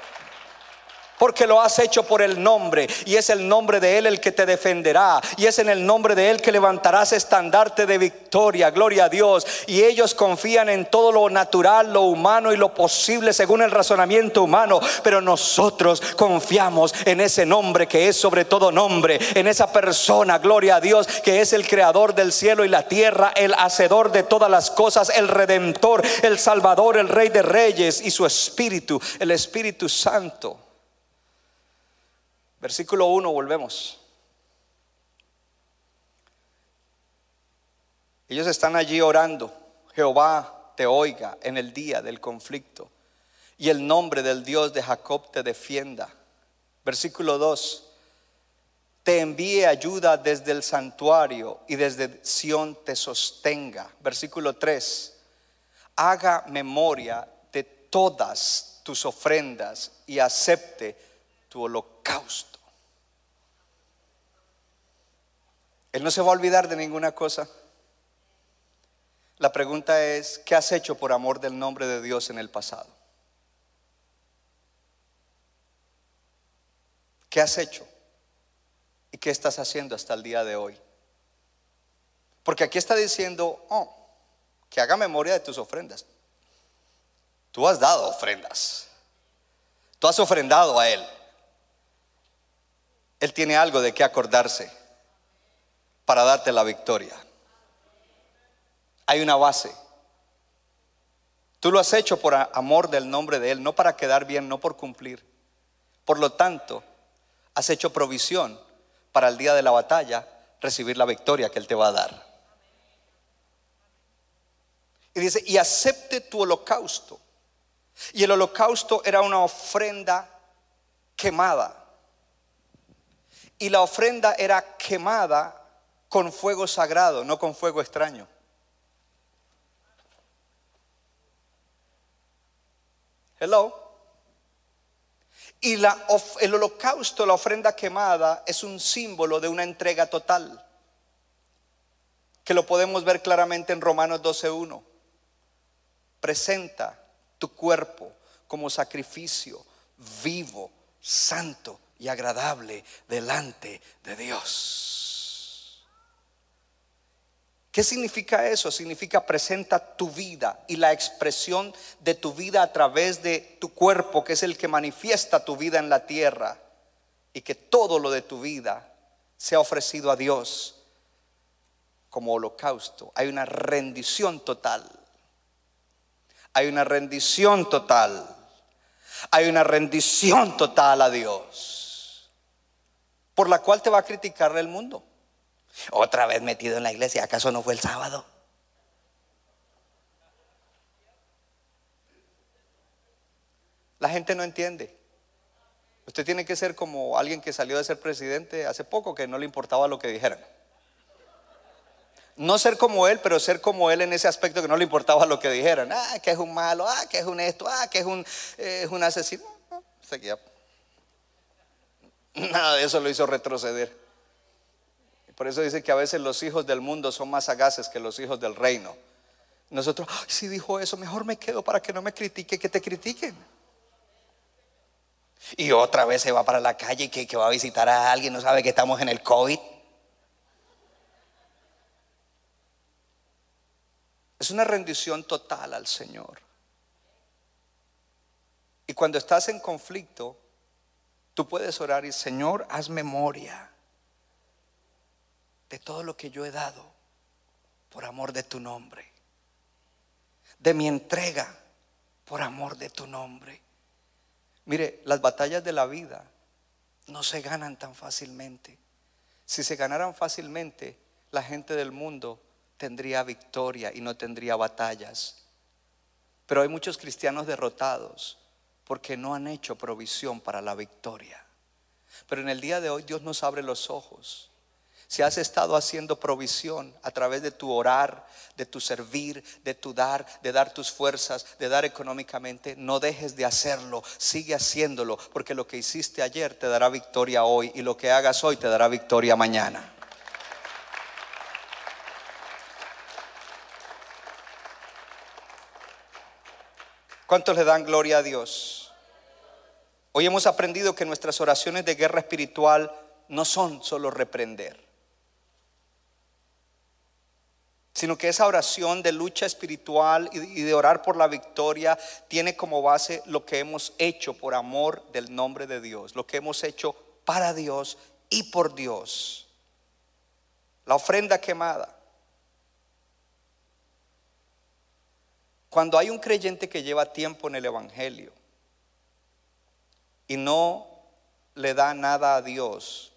porque lo has hecho por el nombre y es el nombre de Él el que te defenderá y es en el nombre de Él que levantarás estandarte de victoria, gloria a Dios. Y ellos confían en todo lo natural, lo humano y lo posible según el razonamiento humano, pero nosotros confiamos en ese nombre que es sobre todo nombre, en esa persona, gloria a Dios, que es el creador del cielo y la tierra, el hacedor de todas las cosas, el redentor, el salvador, el rey de reyes y su espíritu, el Espíritu Santo. Versículo 1, volvemos. Ellos están allí orando. Jehová te oiga en el día del conflicto y el nombre del Dios de Jacob te defienda. Versículo 2. Te envíe ayuda desde el santuario y desde Sión te sostenga. Versículo 3. Haga memoria de todas tus ofrendas y acepte tu holocausto. Él no se va a olvidar de ninguna cosa. La pregunta es, ¿qué has hecho por amor del nombre de Dios en el pasado? ¿Qué has hecho? ¿Y qué estás haciendo hasta el día de hoy? Porque aquí está diciendo, oh, que haga memoria de tus ofrendas. Tú has dado ofrendas. Tú has ofrendado a Él. Él tiene algo de qué acordarse para darte la victoria. Hay una base. Tú lo has hecho por amor del nombre de Él, no para quedar bien, no por cumplir. Por lo tanto, has hecho provisión para el día de la batalla recibir la victoria que Él te va a dar. Y dice, y acepte tu holocausto. Y el holocausto era una ofrenda quemada. Y la ofrenda era quemada con fuego sagrado, no con fuego extraño. Hello. Y la, el holocausto, la ofrenda quemada, es un símbolo de una entrega total, que lo podemos ver claramente en Romanos 12.1. Presenta tu cuerpo como sacrificio vivo, santo y agradable delante de Dios. ¿Qué significa eso? Significa presenta tu vida y la expresión de tu vida a través de tu cuerpo, que es el que manifiesta tu vida en la tierra, y que todo lo de tu vida sea ofrecido a Dios como holocausto. Hay una rendición total. Hay una rendición total. Hay una rendición total a Dios, por la cual te va a criticar el mundo. Otra vez metido en la iglesia, ¿acaso no fue el sábado? La gente no entiende. Usted tiene que ser como alguien que salió de ser presidente hace poco, que no le importaba lo que dijeran. No ser como él, pero ser como él en ese aspecto que no le importaba lo que dijeran. Ah, que es un malo, ah, que es un esto, ah, que es un, eh, un asesino. Nada de eso lo hizo retroceder. Por eso dice que a veces los hijos del mundo son más sagaces que los hijos del reino. Nosotros, si dijo eso, mejor me quedo para que no me critique, que te critiquen. Y otra vez se va para la calle y que, va a visitar a alguien, no sabe que estamos en el COVID. Es una rendición total al Señor. Y cuando estás en conflicto, tú puedes orar y Señor, haz memoria de todo lo que yo he dado por amor de tu nombre, de mi entrega por amor de tu nombre. Mire, las batallas de la vida no se ganan tan fácilmente. Si se ganaran fácilmente, la gente del mundo tendría victoria y no tendría batallas. Pero hay muchos cristianos derrotados porque no han hecho provisión para la victoria. Pero en el día de hoy Dios nos abre los ojos si has estado haciendo provisión a través de tu orar, de tu servir, de tu dar, de dar tus fuerzas, de dar económicamente, no dejes de hacerlo. Sigue haciéndolo, porque lo que hiciste ayer te dará victoria hoy y lo que hagas hoy te dará victoria mañana. ¿Cuántos le dan gloria a Dios? Hoy hemos aprendido que nuestras oraciones de guerra espiritual no son solo reprender. sino que esa oración de lucha espiritual y de orar por la victoria tiene como base lo que hemos hecho por amor del nombre de Dios, lo que hemos hecho para Dios y por Dios. La ofrenda quemada. Cuando hay un creyente que lleva tiempo en el Evangelio y no le da nada a Dios,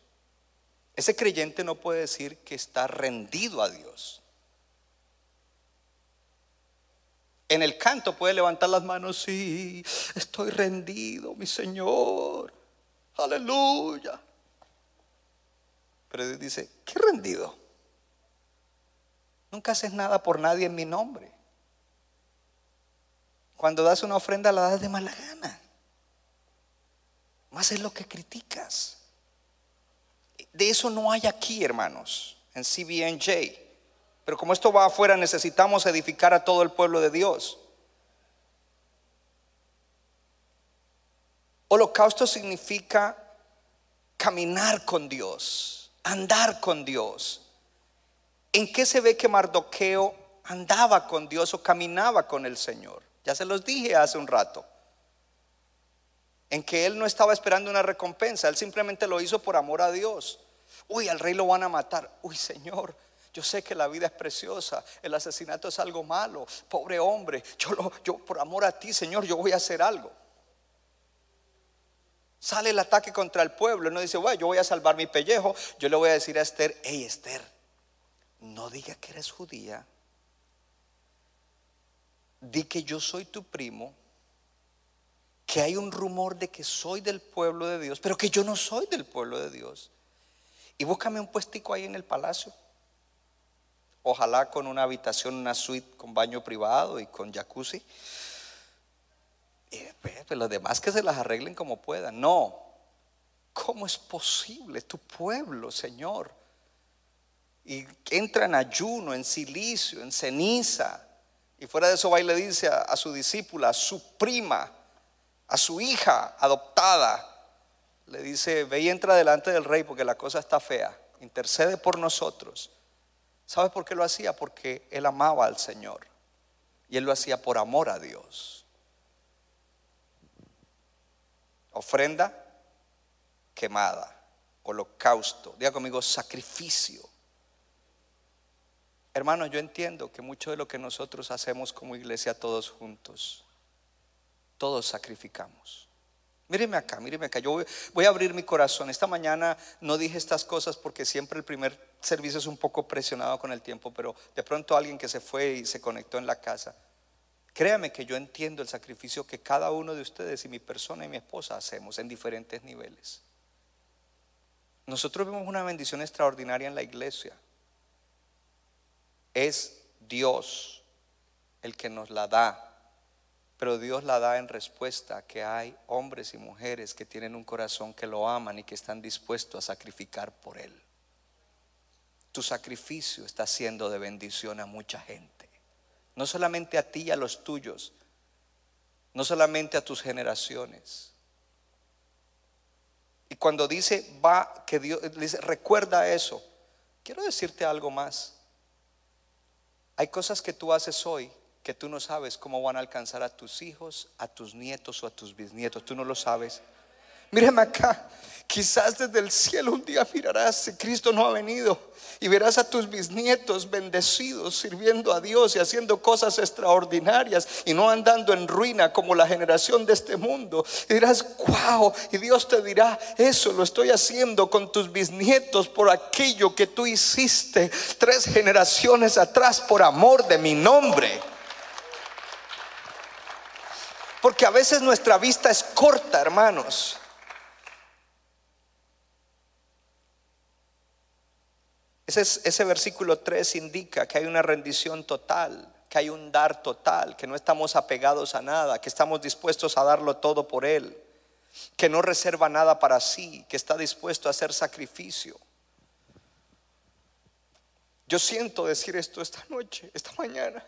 ese creyente no puede decir que está rendido a Dios. En el canto puede levantar las manos, sí, estoy rendido, mi Señor. Aleluya. Pero Dios dice, ¿qué rendido? Nunca haces nada por nadie en mi nombre. Cuando das una ofrenda la das de mala gana. Más es lo que criticas. De eso no hay aquí, hermanos, en CBNJ. Pero como esto va afuera, necesitamos edificar a todo el pueblo de Dios. Holocausto significa caminar con Dios, andar con Dios. ¿En qué se ve que Mardoqueo andaba con Dios o caminaba con el Señor. Ya se los dije hace un rato. En que él no estaba esperando una recompensa, él simplemente lo hizo por amor a Dios. Uy, al rey lo van a matar. Uy, Señor, yo sé que la vida es preciosa, el asesinato es algo malo. Pobre hombre, yo, lo, yo por amor a ti, Señor, yo voy a hacer algo. Sale el ataque contra el pueblo. No dice, bueno, yo voy a salvar mi pellejo. Yo le voy a decir a Esther, hey Esther, no diga que eres judía. Di que yo soy tu primo. Que hay un rumor de que soy del pueblo de Dios, pero que yo no soy del pueblo de Dios. Y búscame un puestico ahí en el palacio. Ojalá con una habitación, una suite con baño privado y con jacuzzi. Y pues, los demás que se las arreglen como puedan. No. ¿Cómo es posible tu pueblo, Señor? Y entra en ayuno, en silicio, en ceniza. Y fuera de eso va y le dice a, a su discípula, a su prima, a su hija adoptada. Le dice, ve y entra delante del rey porque la cosa está fea. Intercede por nosotros. ¿Sabes por qué lo hacía? Porque él amaba al Señor. Y él lo hacía por amor a Dios. Ofrenda quemada, holocausto. Diga conmigo, sacrificio. Hermanos, yo entiendo que mucho de lo que nosotros hacemos como iglesia todos juntos, todos sacrificamos. Míreme acá, míreme acá. Yo voy, a abrir mi corazón. Esta mañana no dije estas cosas porque siempre el primer servicio es un poco presionado con el tiempo, pero de pronto alguien que se fue y se conectó en la casa Créame que yo entiendo el sacrificio que cada uno de ustedes y mi persona y mi esposa hacemos en diferentes niveles. Nosotros vemos una bendición extraordinaria en la iglesia. Es Dios el que nos la da, pero Dios la da en respuesta que hay hombres y mujeres que tienen un corazón que lo aman y que están dispuestos a sacrificar por Él. Tu sacrificio está siendo de bendición a mucha gente. No solamente a ti y a los tuyos, no solamente a tus generaciones. Y cuando dice, va, que Dios, dice, recuerda eso, quiero decirte algo más. Hay cosas que tú haces hoy que tú no sabes cómo van a alcanzar a tus hijos, a tus nietos o a tus bisnietos. Tú no lo sabes. Míreme acá. Quizás desde el cielo un día mirarás si Cristo no ha venido y verás a tus bisnietos bendecidos sirviendo a Dios y haciendo cosas extraordinarias y no andando en ruina como la generación de este mundo. Y dirás, wow, y Dios te dirá, eso lo estoy haciendo con tus bisnietos por aquello que tú hiciste tres generaciones atrás por amor de mi nombre. Porque a veces nuestra vista es corta, hermanos. Ese, versículo 3 indica que hay una rendición total, que hay un dar total, que no estamos apegados a nada, que estamos dispuestos a darlo todo por Él, que no reserva nada para sí, que está dispuesto a hacer sacrificio. Yo siento decir esto esta noche, esta mañana.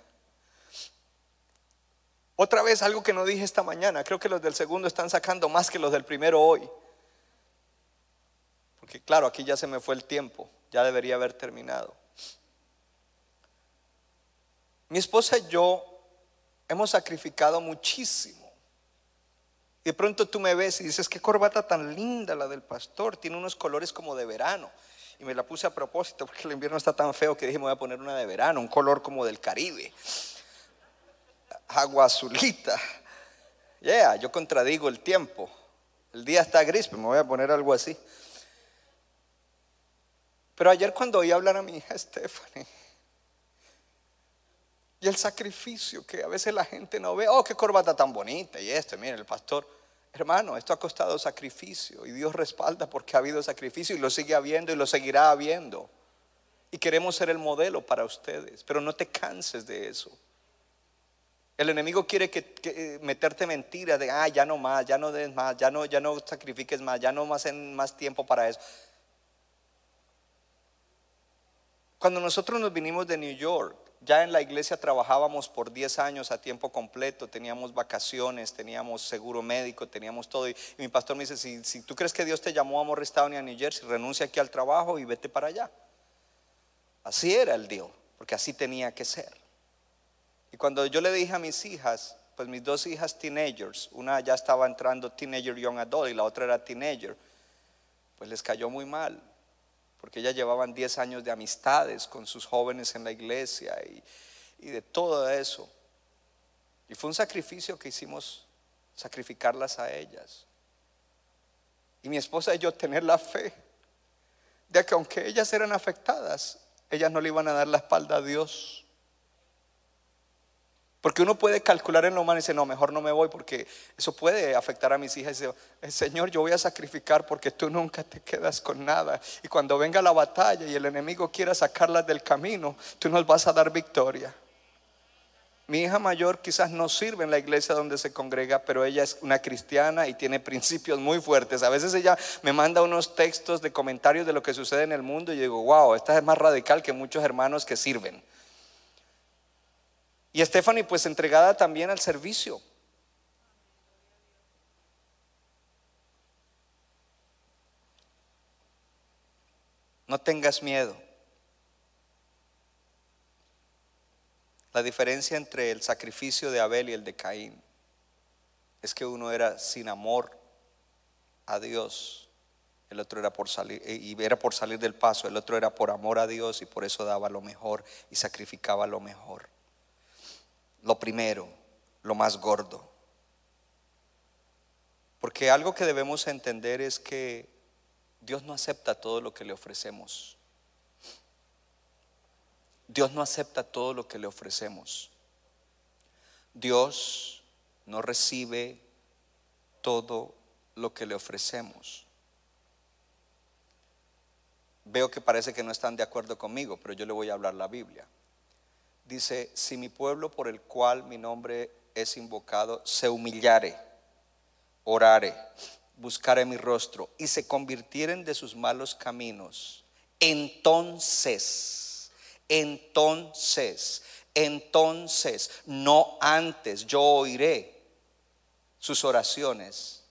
Otra vez algo que no dije esta mañana, creo que los del segundo están sacando más que los del primero hoy. Porque claro, aquí ya se me fue el tiempo ya debería haber terminado. Mi esposa y yo hemos sacrificado muchísimo. Y de pronto tú me ves y dices, qué corbata tan linda la del pastor, tiene unos colores como de verano. Y me la puse a propósito porque el invierno está tan feo que dije, me voy a poner una de verano, un color como del Caribe. Agua azulita. Yeah, yo contradigo el tiempo. El día está gris, pero me voy a poner algo así. Pero ayer cuando oí hablar a mi hija Stephanie y el sacrificio que a veces la gente no ve, oh, qué corbata tan bonita y este, mire, el pastor, hermano, esto ha costado sacrificio y Dios respalda porque ha habido sacrificio y lo sigue habiendo y lo seguirá habiendo. Y queremos ser el modelo para ustedes, pero no te canses de eso. El enemigo quiere que, eh, meterte mentiras de, ah, ya no más, ya no des más, ya no, ya no sacrifiques más, ya no más en más tiempo para eso. Cuando nosotros nos vinimos de New York, ya en la iglesia trabajábamos por 10 años a tiempo completo, teníamos vacaciones, teníamos seguro médico, teníamos todo. Y, mi pastor me dice, si, tú crees que Dios te llamó a Morristown y a New Jersey, renuncia aquí al trabajo y vete para allá. Así era el deal, porque así tenía que ser. Y cuando yo le dije a mis hijas, pues mis dos hijas teenagers, una ya estaba entrando teenager young adult y la otra era teenager, pues les cayó muy mal, porque ellas llevaban 10 años de amistades con sus jóvenes en la iglesia y, y de todo eso. Y fue un sacrificio que hicimos, sacrificarlas a ellas. Y mi esposa y yo tener la fe de que aunque ellas eran afectadas, ellas no le iban a dar la espalda a Dios. Porque uno puede calcular en lo humano y decir, no, mejor no me voy porque eso puede afectar a mis hijas. Y dice, "Eh, Señor, yo voy a sacrificar porque tú nunca te quedas con nada. Y cuando venga la batalla y el enemigo quiera sacarlas del camino, tú nos vas a dar victoria. Mi hija mayor quizás no sirve en la iglesia donde se congrega, pero ella es una cristiana y tiene principios muy fuertes. A veces ella me manda unos textos de comentarios de lo que sucede en el mundo y digo, wow, esta es más radical que muchos hermanos que sirven. Y Stephanie pues entregada también al servicio. No tengas miedo. La diferencia entre el sacrificio de Abel y el de Caín es que uno era sin amor a Dios, el otro era por salir y era por salir del paso, el otro era por amor a Dios y por eso daba lo mejor y sacrificaba lo mejor. Lo primero, lo más gordo. Porque algo que debemos entender es que Dios no acepta todo lo que le ofrecemos. Dios no acepta todo lo que le ofrecemos. Dios no recibe todo lo que le ofrecemos. Veo que parece que no están de acuerdo conmigo, pero yo le voy a hablar la Biblia. Dice, si mi pueblo por el cual mi nombre es invocado se humillare, orare, buscare mi rostro y se convirtieren de sus malos caminos, entonces, entonces, entonces, no antes, yo oiré sus oraciones,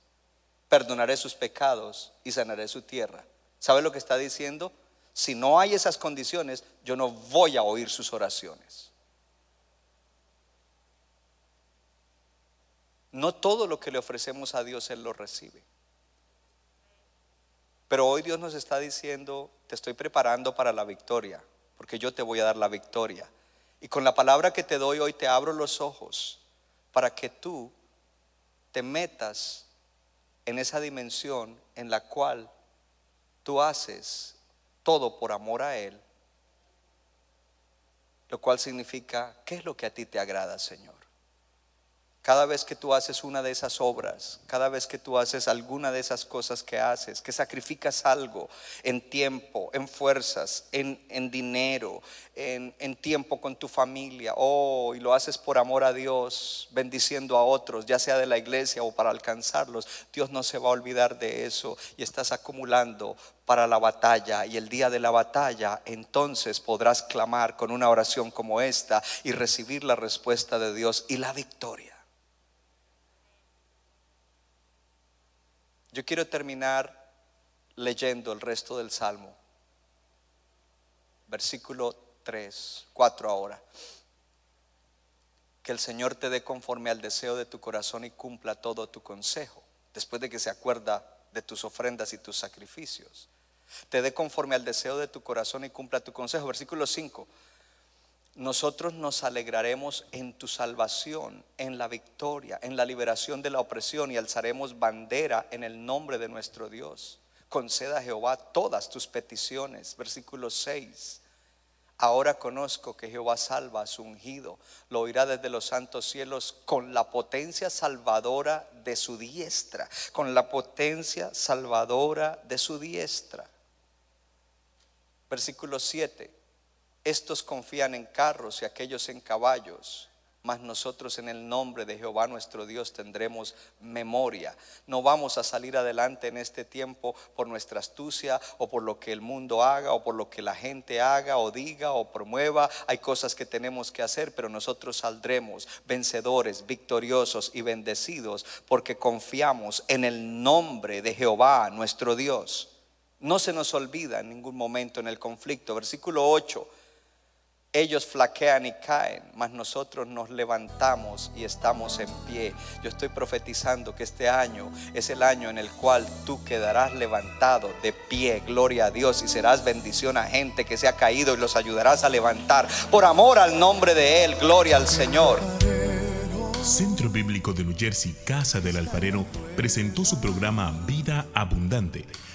perdonaré sus pecados y sanaré su tierra. ¿Sabe lo que está diciendo? Si no hay esas condiciones, yo no voy a oír sus oraciones. No todo lo que le ofrecemos a Dios Él lo recibe. Pero hoy Dios nos está diciendo, te estoy preparando para la victoria, porque yo te voy a dar la victoria. Y con la palabra que te doy hoy te abro los ojos para que tú te metas en esa dimensión en la cual tú haces todo por amor a Él, lo cual significa, ¿qué es lo que a ti te agrada, Señor? Cada vez que tú haces una de esas obras, cada vez que tú haces alguna de esas cosas que haces, que sacrificas algo en tiempo, en fuerzas, en, en dinero, en, en tiempo con tu familia, oh, y lo haces por amor a Dios, bendiciendo a otros, ya sea de la iglesia o para alcanzarlos, Dios no se va a olvidar de eso y estás acumulando para la batalla y el día de la batalla entonces podrás clamar con una oración como esta y recibir la respuesta de Dios y la victoria. Yo quiero terminar leyendo el resto del Salmo. Versículo 3, 4 ahora. Que el Señor te dé conforme al deseo de tu corazón y cumpla todo tu consejo, después de que se acuerda de tus ofrendas y tus sacrificios. Te dé conforme al deseo de tu corazón y cumpla tu consejo. Versículo 5 nosotros nos alegraremos en tu salvación, en la victoria, en la liberación de la opresión y alzaremos bandera en el nombre de nuestro Dios. Conceda a Jehová todas tus peticiones. Versículo 6. Ahora conozco que Jehová salva a su ungido, lo oirá desde los santos cielos con la potencia salvadora de su diestra, con la potencia salvadora de su diestra. Versículo 7. Estos confían en carros y aquellos en caballos, mas nosotros en el nombre de Jehová nuestro Dios tendremos memoria. No vamos a salir adelante en este tiempo por nuestra astucia o por lo que el mundo haga o por lo que la gente haga o diga o promueva. Hay cosas que tenemos que hacer, pero nosotros saldremos vencedores, victoriosos y bendecidos porque confiamos en el nombre de Jehová nuestro Dios. No se nos olvida en ningún momento en el conflicto. Versículo 8 Ellos flaquean y caen, mas nosotros nos levantamos y estamos en pie. Yo estoy profetizando que este año es el año en el cual tú quedarás levantado de pie, gloria a Dios, y serás bendición a gente que se ha caído y los ayudarás a levantar. Por amor al nombre de Él, gloria al Señor. Centro Bíblico de New Jersey, Casa del Alfarero, presentó su programa Vida Abundante